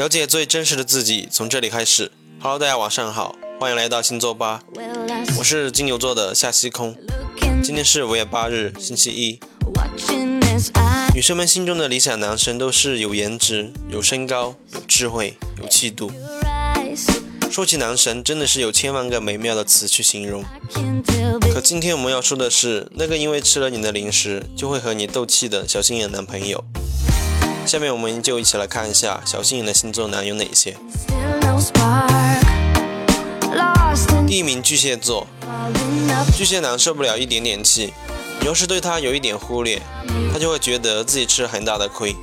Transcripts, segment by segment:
了解最真实的自己，从这里开始。Hello，大家晚上好，欢迎来到星座吧，我是金牛座的夏西空。今天是五月八日，星期一。女生们心中的理想男生都是有颜值、有身高、有智慧、有气度。说起男神，真的是有千万个美妙的词去形容。可今天我们要说的是，那个因为吃了你的零食就会和你斗气的小心眼男朋友。下面我们就一起来看一下小心眼的星座男有哪些。第一名巨蟹座，巨蟹男受不了一点点气，你要是对他有一点忽略，他就会觉得自己吃了很大的亏。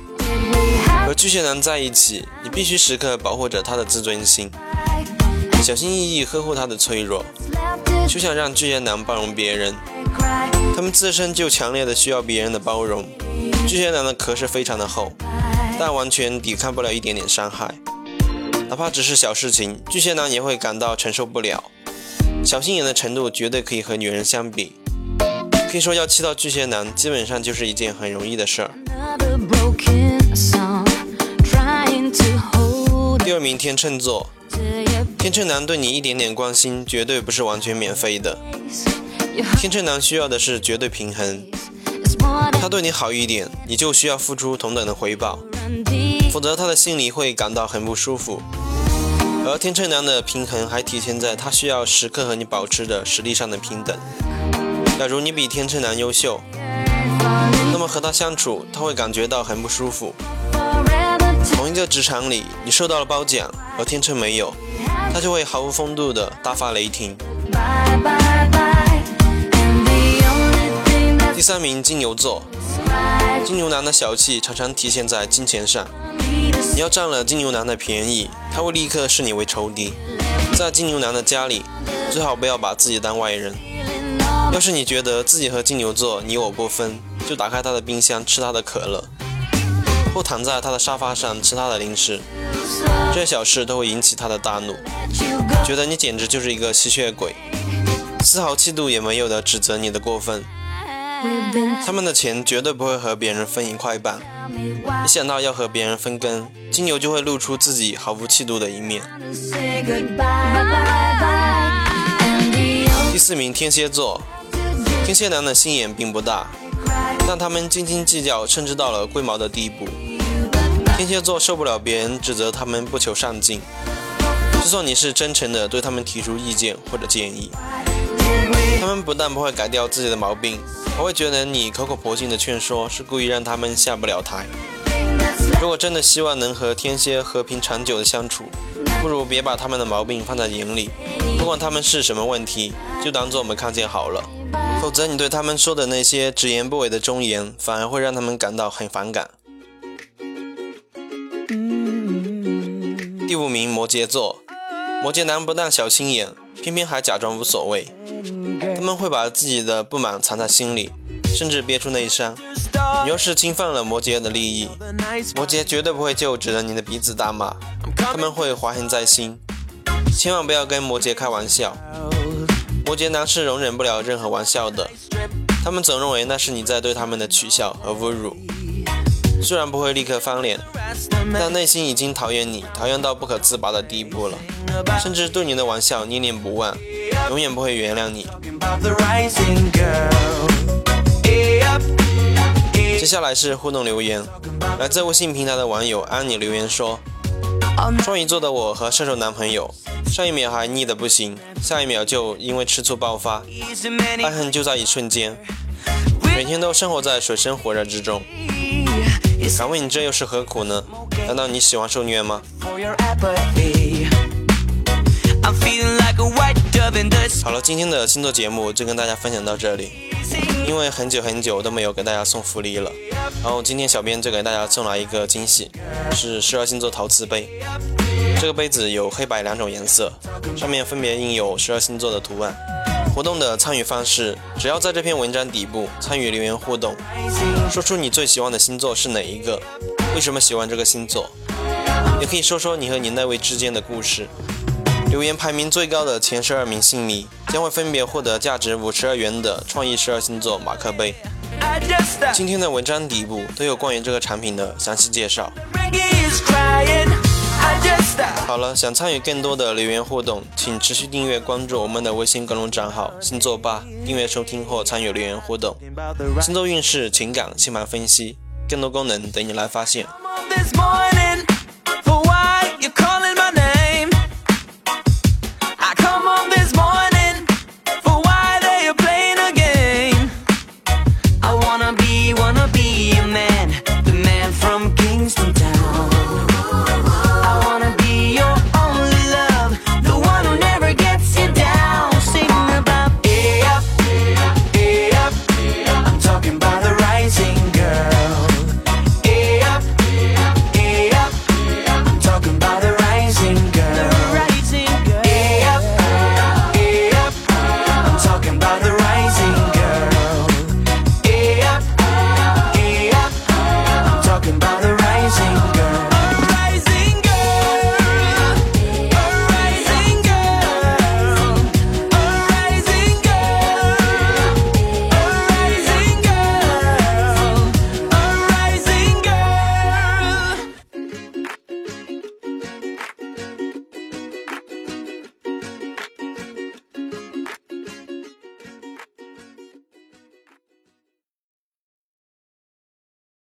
和巨蟹男在一起，你必须时刻保护着他的自尊心，小心翼翼呵护他的脆弱，休想让巨蟹男包容别人。他们自身就强烈的需要别人的包容。巨蟹男的壳是非常的厚，但完全抵抗不了一点点伤害，哪怕只是小事情，巨蟹男也会感到承受不了。小心眼的程度绝对可以和女人相比，可以说要气到巨蟹男，基本上就是一件很容易的事儿。第二名天秤座，天秤男对你一点点关心，绝对不是完全免费的。天秤男需要的是绝对平衡，他对你好一点，你就需要付出同等的回报，否则他的心里会感到很不舒服。而天秤男的平衡还体现在他需要时刻和你保持着实力上的平等。假如你比天秤男优秀，那么和他相处他会感觉到很不舒服。同一个职场里，你受到了褒奖，而天秤没有，他就会毫无风度的大发雷霆。第三名金牛座，金牛男的小气常常体现在金钱上。你要占了金牛男的便宜，他会立刻视你为仇敌。在金牛男的家里，最好不要把自己当外人。要是你觉得自己和金牛座你我不分，就打开他的冰箱吃他的可乐，或躺在他的沙发上吃他的零食，这些小事都会引起他的大怒，觉得你简直就是一个吸血鬼，丝毫气度也没有的指责你的过分。他们的钱绝对不会和别人分一块半。一想到要和别人分羹，金牛就会露出自己毫无气度的一面。第四名天蝎座，天蝎男的心眼并不大，但他们斤斤计较，甚至到了龟毛的地步。天蝎座受不了别人指责他们不求上进，就算你是真诚的对他们提出意见或者建议，他们不但不会改掉自己的毛病。我会觉得你口口婆心的劝说是故意让他们下不了台。如果真的希望能和天蝎和平长久的相处，不如别把他们的毛病放在眼里，不管他们是什么问题，就当做没看见好了。否则你对他们说的那些直言不讳的忠言，反而会让他们感到很反感。第五名摩羯座，摩羯男不但小心眼，偏偏还假装无所谓。他们会把自己的不满藏在心里，甚至憋出内伤。你要是侵犯了摩羯的利益，摩羯绝对不会就指着你的鼻子大骂，他们会怀恨在心。千万不要跟摩羯开玩笑，摩羯男是容忍不了任何玩笑的，他们总认为那是你在对他们的取笑和侮辱。虽然不会立刻翻脸，但内心已经讨厌你，讨厌到不可自拔的地步了，甚至对你的玩笑念念不忘。永远不会原谅你。接下来是互动留言，来自微信平台的网友安妮留言说：双鱼座的我和射手男朋友，上一秒还腻得不行，下一秒就因为吃醋爆发，爱恨就在一瞬间，每天都生活在水深火热之中。敢问你这又是何苦呢？难道你喜欢受虐吗？好了，今天的星座节目就跟大家分享到这里。因为很久很久都没有给大家送福利了，然后今天小编就给大家送来一个惊喜，是十二星座陶瓷杯。这个杯子有黑白两种颜色，上面分别印有十二星座的图案。活动的参与方式，只要在这篇文章底部参与留言互动，说出你最喜欢的星座是哪一个，为什么喜欢这个星座，也可以说说你和你那位之间的故事。留言排名最高的前十二名幸迷将会分别获得价值五十二元的创意十二星座马克杯。今天的文章底部都有关于这个产品的详细介绍。好了，想参与更多的留言互动，请持续订阅关注我们的微信公众账号“星座吧”，订阅收听或参与留言互动。星座运势、情感、星盘分析，更多功能等你来发现。this morning